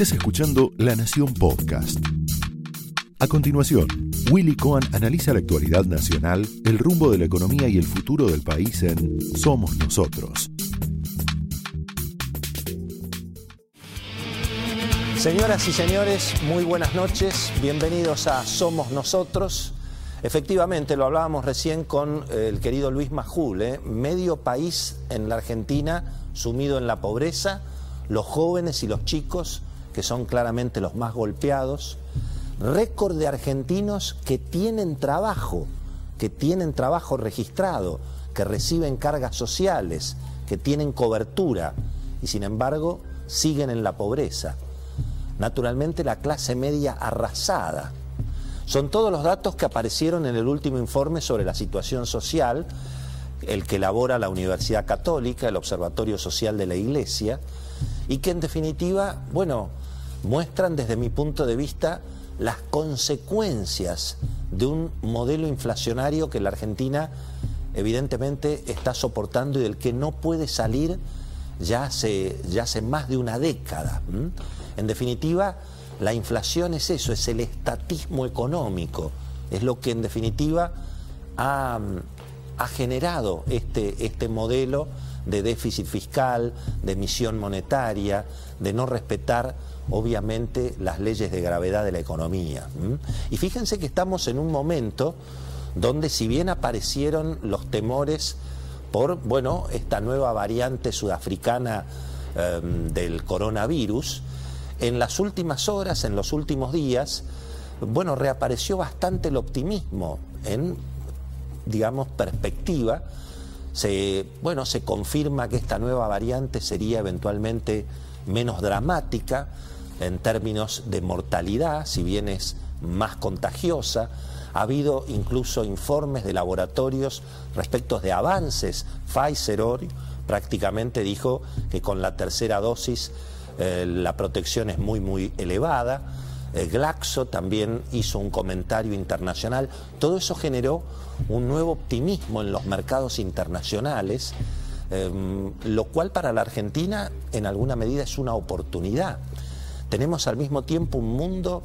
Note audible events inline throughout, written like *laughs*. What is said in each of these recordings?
Estás escuchando La Nación Podcast. A continuación, Willy Cohen analiza la actualidad nacional, el rumbo de la economía y el futuro del país en Somos Nosotros. Señoras y señores, muy buenas noches, bienvenidos a Somos Nosotros. Efectivamente, lo hablábamos recién con el querido Luis Majul, ¿eh? medio país en la Argentina sumido en la pobreza, los jóvenes y los chicos, que son claramente los más golpeados, récord de argentinos que tienen trabajo, que tienen trabajo registrado, que reciben cargas sociales, que tienen cobertura y sin embargo siguen en la pobreza. Naturalmente la clase media arrasada. Son todos los datos que aparecieron en el último informe sobre la situación social, el que elabora la Universidad Católica, el Observatorio Social de la Iglesia, y que en definitiva, bueno, muestran desde mi punto de vista las consecuencias de un modelo inflacionario que la Argentina evidentemente está soportando y del que no puede salir ya hace, ya hace más de una década. En definitiva, la inflación es eso, es el estatismo económico, es lo que en definitiva ha, ha generado este, este modelo de déficit fiscal, de emisión monetaria, de no respetar obviamente las leyes de gravedad de la economía. Y fíjense que estamos en un momento donde si bien aparecieron los temores por, bueno, esta nueva variante sudafricana em, del coronavirus, en las últimas horas, en los últimos días, bueno, reapareció bastante el optimismo en, digamos, perspectiva. Se, bueno, se confirma que esta nueva variante sería eventualmente menos dramática, en términos de mortalidad, si bien es más contagiosa. Ha habido incluso informes de laboratorios respecto de avances. Pfizer hoy prácticamente dijo que con la tercera dosis eh, la protección es muy, muy elevada. Eh, Glaxo también hizo un comentario internacional. Todo eso generó un nuevo optimismo en los mercados internacionales, eh, lo cual para la Argentina en alguna medida es una oportunidad tenemos al mismo tiempo un mundo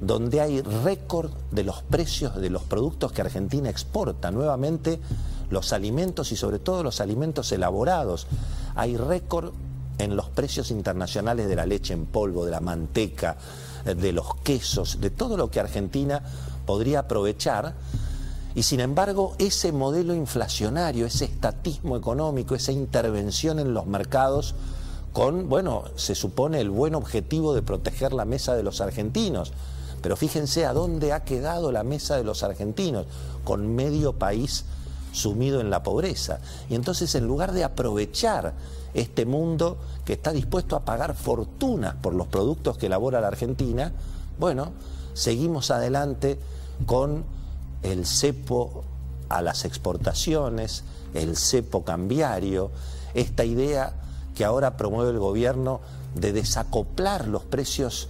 donde hay récord de los precios de los productos que Argentina exporta, nuevamente los alimentos y sobre todo los alimentos elaborados. Hay récord en los precios internacionales de la leche en polvo, de la manteca, de los quesos, de todo lo que Argentina podría aprovechar. Y sin embargo, ese modelo inflacionario, ese estatismo económico, esa intervención en los mercados, con, bueno, se supone el buen objetivo de proteger la mesa de los argentinos. Pero fíjense a dónde ha quedado la mesa de los argentinos, con medio país sumido en la pobreza. Y entonces en lugar de aprovechar este mundo que está dispuesto a pagar fortunas por los productos que elabora la Argentina, bueno, seguimos adelante con el cepo a las exportaciones, el cepo cambiario, esta idea que ahora promueve el gobierno de desacoplar los precios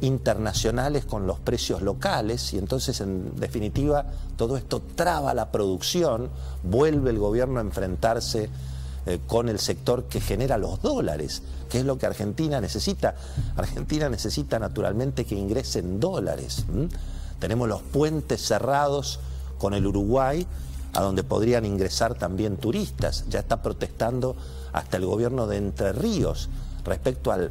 internacionales con los precios locales y entonces en definitiva todo esto traba la producción, vuelve el gobierno a enfrentarse eh, con el sector que genera los dólares, que es lo que Argentina necesita. Argentina necesita naturalmente que ingresen dólares. Tenemos los puentes cerrados con el Uruguay, a donde podrían ingresar también turistas. Ya está protestando hasta el gobierno de Entre Ríos respecto al,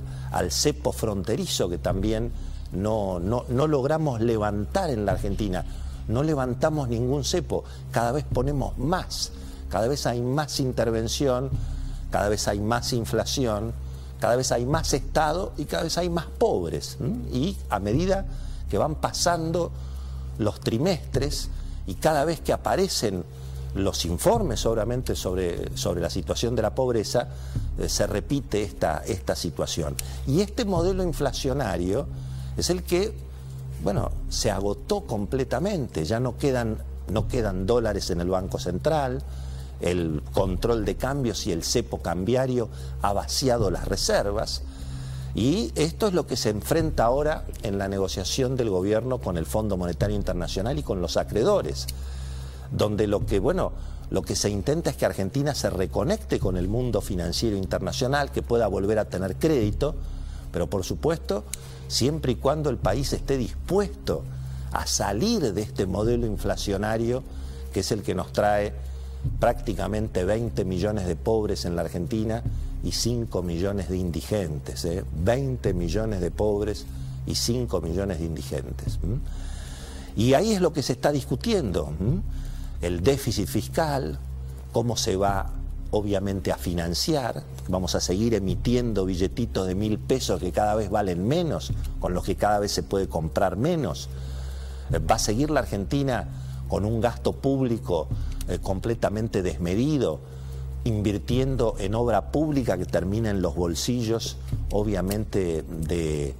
cepo fronterizo que también no, no, logramos levantar en la Argentina. No levantamos ningún cepo, cada vez ponemos más, cada vez hay más intervención, cada vez hay más inflación, cada vez hay más Estado y cada vez hay más pobres. Y a medida que van pasando los trimestres y cada vez que aparecen los informes obviamente sobre, sobre la situación de la pobreza, se repite esta, esta situación. Y este modelo inflacionario es el que, bueno, se agotó completamente, ya no quedan, no quedan dólares en el Banco Central, el control de cambios y el cepo cambiario ha vaciado las reservas. Y esto es lo que se enfrenta ahora en la negociación del gobierno con el Fondo Monetario Internacional y con los acreedores donde lo que, bueno, lo que se intenta es que Argentina se reconecte con el mundo financiero internacional, que pueda volver a tener crédito, pero por supuesto, siempre y cuando el país esté dispuesto a salir de este modelo inflacionario que es el que nos trae prácticamente 20 millones de pobres en la Argentina y 5 millones de indigentes. 20 ¿eh? millones de pobres y 5 millones de indigentes. Y ahí es lo que se está discutiendo. El déficit fiscal, cómo se va obviamente a financiar, vamos a seguir emitiendo billetitos de mil pesos que cada vez valen menos, con los que cada vez se puede comprar menos. Eh, va a seguir la Argentina con un gasto público eh, completamente desmedido, invirtiendo en obra pública que termina en los bolsillos, obviamente, de,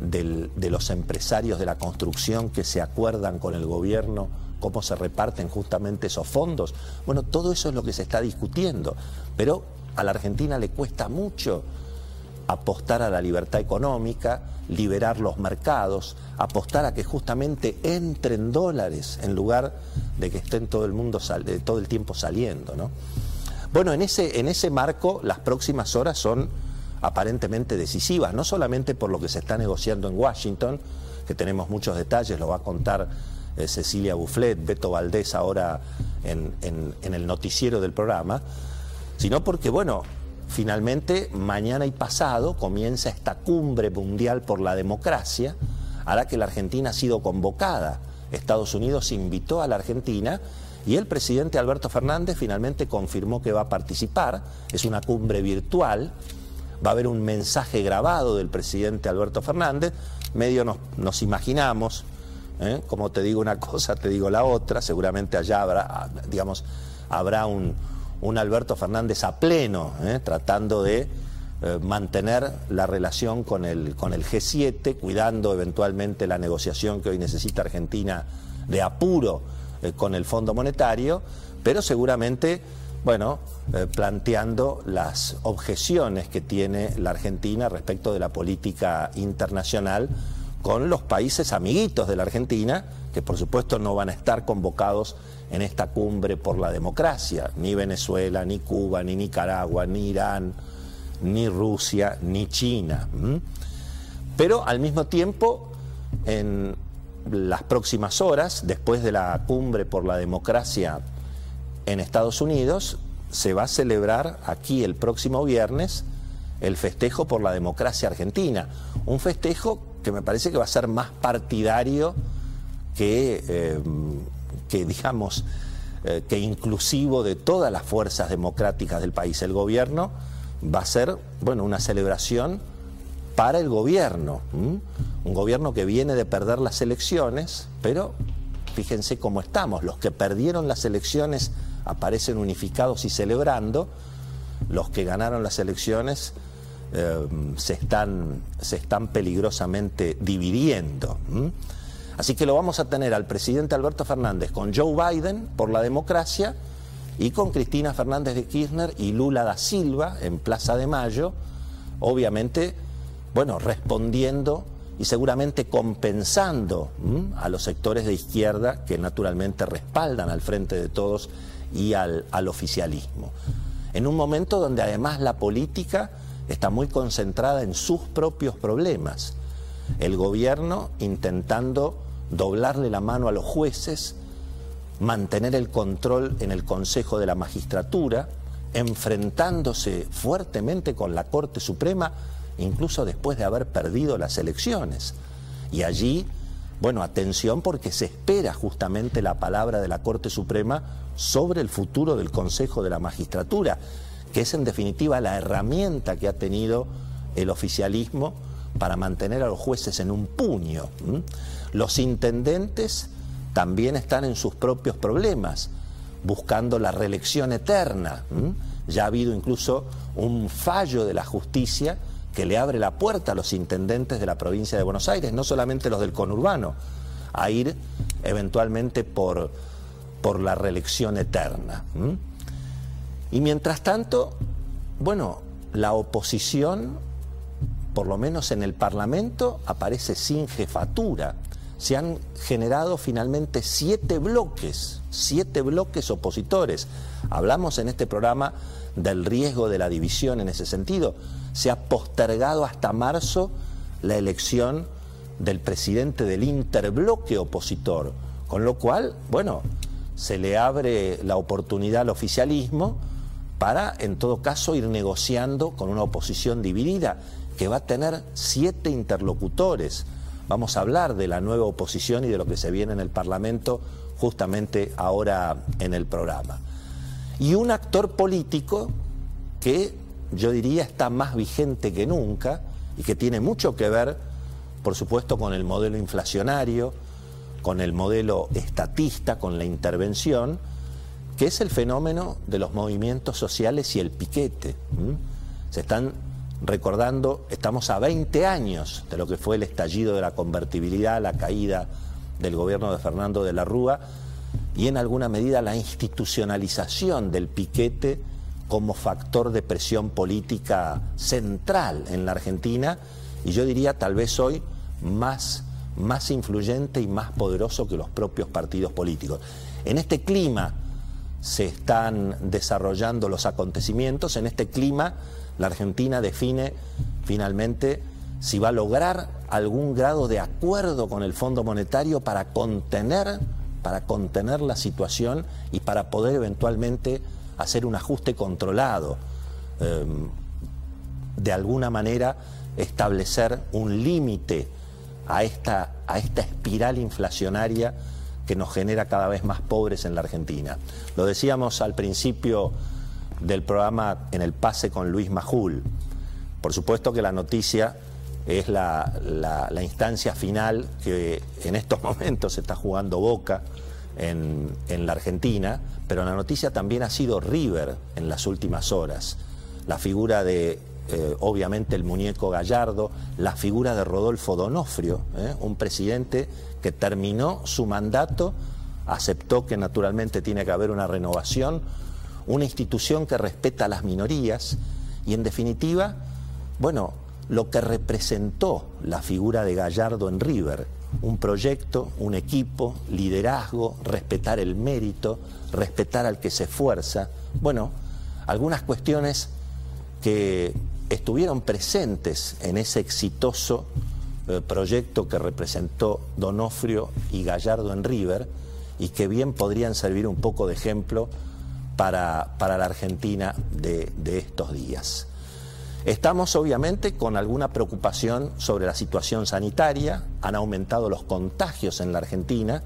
de los empresarios de la construcción que se acuerdan con el gobierno cómo se reparten justamente esos fondos. Bueno, todo eso es lo que se está discutiendo, pero a la Argentina le cuesta mucho apostar a la libertad económica, liberar los mercados, apostar a que justamente entren dólares en lugar de que estén todo el mundo todo el tiempo saliendo, ¿no? Bueno, en ese, en ese marco las próximas horas son aparentemente decisivas, no solamente por lo que se está negociando en Washington, que tenemos muchos detalles, lo va a contar Cecilia Bufflet, Beto Valdés ahora en, en el noticiero del programa, sino porque, bueno, finalmente mañana y pasado comienza esta cumbre mundial por la democracia, a la que la Argentina ha sido convocada. Estados Unidos invitó a la Argentina y el presidente Alberto Fernández finalmente confirmó que va a participar. Es una cumbre virtual, va a haber un mensaje grabado del presidente Alberto Fernández, medio nos, imaginamos, ¿eh? como te digo una cosa, te digo la otra, seguramente allá habrá, digamos, habrá un, un Alberto Fernández a pleno, ¿eh? tratando de eh, mantener la relación con el, con el G7, cuidando eventualmente la negociación que hoy necesita Argentina de apuro con el Fondo Monetario, pero seguramente, bueno, planteando las objeciones que tiene la Argentina respecto de la política internacional con los países amiguitos de la Argentina, que por supuesto no van a estar convocados en esta cumbre por la democracia, ni Venezuela, ni Cuba, ni Nicaragua, ni Irán, ni Rusia, ni China. Pero al mismo tiempo, en las próximas horas, después de la cumbre por la democracia en Estados Unidos, se va a celebrar aquí el próximo viernes el festejo por la democracia argentina. Un festejo que me parece que va a ser más partidario que eh, que digamos, eh, que inclusivo de todas las fuerzas democráticas del país. El gobierno va a ser, bueno, una celebración para el gobierno, un gobierno que viene de perder las elecciones, pero fíjense cómo estamos, los que perdieron las elecciones aparecen unificados y celebrando, los que ganaron las elecciones eh, se, están, se están peligrosamente dividiendo. Así que lo vamos a tener al presidente Alberto Fernández con Joe Biden por la democracia y con Cristina Fernández de Kirchner y Lula da Silva en Plaza de Mayo, obviamente, bueno, respondiendo y seguramente compensando a los sectores de izquierda que naturalmente respaldan al frente de todos y al, al oficialismo. En un momento donde además la política está muy concentrada en sus propios problemas. El gobierno intentando doblarle la mano a los jueces, mantener el control en el Consejo de la Magistratura, enfrentándose fuertemente con la Corte Suprema, incluso después de haber perdido las elecciones. Y allí, bueno, atención porque se espera justamente la palabra de la Corte Suprema sobre el futuro del Consejo de la Magistratura, que es en definitiva la herramienta que ha tenido el oficialismo para mantener a los jueces en un puño. Los intendentes también están en sus propios problemas, buscando la reelección eterna. Ya ha habido incluso un fallo de la justicia que le abre la puerta a los intendentes de la provincia de Buenos Aires, no solamente los del conurbano, a ir eventualmente por, por la reelección eterna. Y mientras tanto, bueno, la oposición, por lo menos en el Parlamento, aparece sin jefatura se han generado finalmente siete bloques, siete bloques opositores. Hablamos en este programa del riesgo de la división en ese sentido. Se ha postergado hasta marzo la elección del presidente del interbloque opositor, con lo cual, bueno, se le abre la oportunidad al oficialismo para, en todo caso, ir negociando con una oposición dividida, que va a tener siete interlocutores. Vamos a hablar de la nueva oposición y de lo que se viene en el Parlamento justamente ahora en el programa. Y un actor político que yo diría está más vigente que nunca y que tiene mucho que ver, por supuesto, con el modelo inflacionario, con el modelo estatista, con la intervención, que es el fenómeno de los movimientos sociales y el piquete. Se están recordando, estamos a 20 años de lo que fue el estallido de la convertibilidad, la caída del gobierno de Fernando de la Rúa y en alguna medida la institucionalización del piquete como factor de presión política central en la Argentina y yo diría tal vez hoy más, más influyente y más poderoso que los propios partidos políticos. En este clima se están desarrollando los acontecimientos, en este clima la Argentina define finalmente si va a lograr algún grado de acuerdo con el Fondo Monetario para contener, para contener la situación y para poder eventualmente hacer un ajuste controlado, em, de alguna manera establecer un límite a esta, a esta espiral inflacionaria que nos genera cada vez más pobres en la Argentina. Lo decíamos al principio del programa en el pase con Luis Majul. Por supuesto que la noticia es la, instancia final que en estos *laughs* momentos se está jugando Boca en, la Argentina, pero la noticia también ha sido River en las últimas horas. La figura de, eh, obviamente, el muñeco Gallardo, la figura de Rodolfo Donofrio, eh, un presidente que terminó su mandato, aceptó que naturalmente tiene que haber una renovación, una institución que respeta a las minorías y en definitiva, bueno, lo que representó la figura de Gallardo en River, un proyecto, un equipo, liderazgo, respetar el mérito, respetar al que se esfuerza, bueno, algunas cuestiones que estuvieron presentes en ese exitoso eh, proyecto que representó Donofrio y Gallardo en River y que bien podrían servir un poco de ejemplo para, la Argentina de, de estos días. Estamos obviamente con alguna preocupación sobre la situación sanitaria, han aumentado los contagios en la Argentina,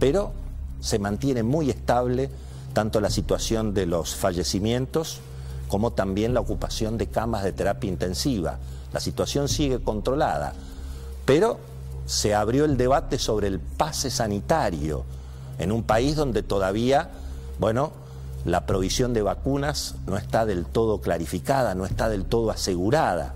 pero se mantiene muy estable tanto la situación de los fallecimientos como también la ocupación de camas de terapia intensiva. La situación sigue controlada, pero se abrió el debate sobre el pase sanitario en un país donde todavía, bueno, la provisión de vacunas no está del todo clarificada, no está del todo asegurada.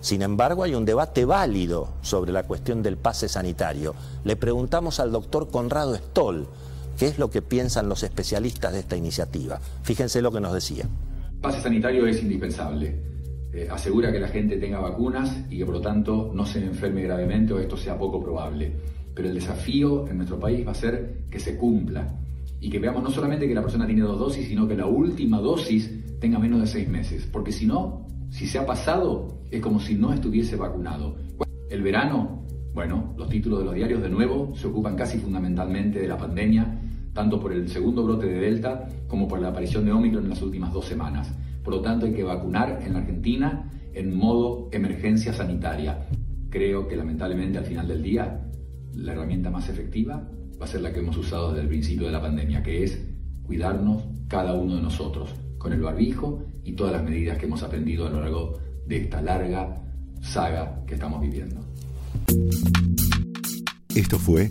Sin embargo, hay un debate válido sobre la cuestión del pase sanitario. Le preguntamos al doctor Conrado Stoll qué es lo que piensan los especialistas de esta iniciativa. Fíjense lo que nos decía. Pase sanitario es indispensable. Eh, asegura que la gente tenga vacunas y que por lo tanto no se enferme gravemente o esto sea poco probable. Pero el desafío en nuestro país va a ser que se cumpla y que veamos no solamente que la persona tiene dos dosis, sino que la última dosis tenga menos de seis meses. Porque si no, si se ha pasado, es como si no estuviese vacunado. El verano, bueno, los títulos de los diarios de nuevo se ocupan casi fundamentalmente de la pandemia, tanto por el segundo brote de Delta como por la aparición de Omicron en las últimas dos semanas. Por lo tanto, hay que vacunar en la Argentina en modo emergencia sanitaria. Creo que lamentablemente al final del día, la herramienta más efectiva va a ser la que hemos usado desde el principio de la pandemia, que es cuidarnos cada uno de nosotros, con el barbijo y todas las medidas que hemos aprendido a lo largo de esta larga saga que estamos viviendo. Esto fue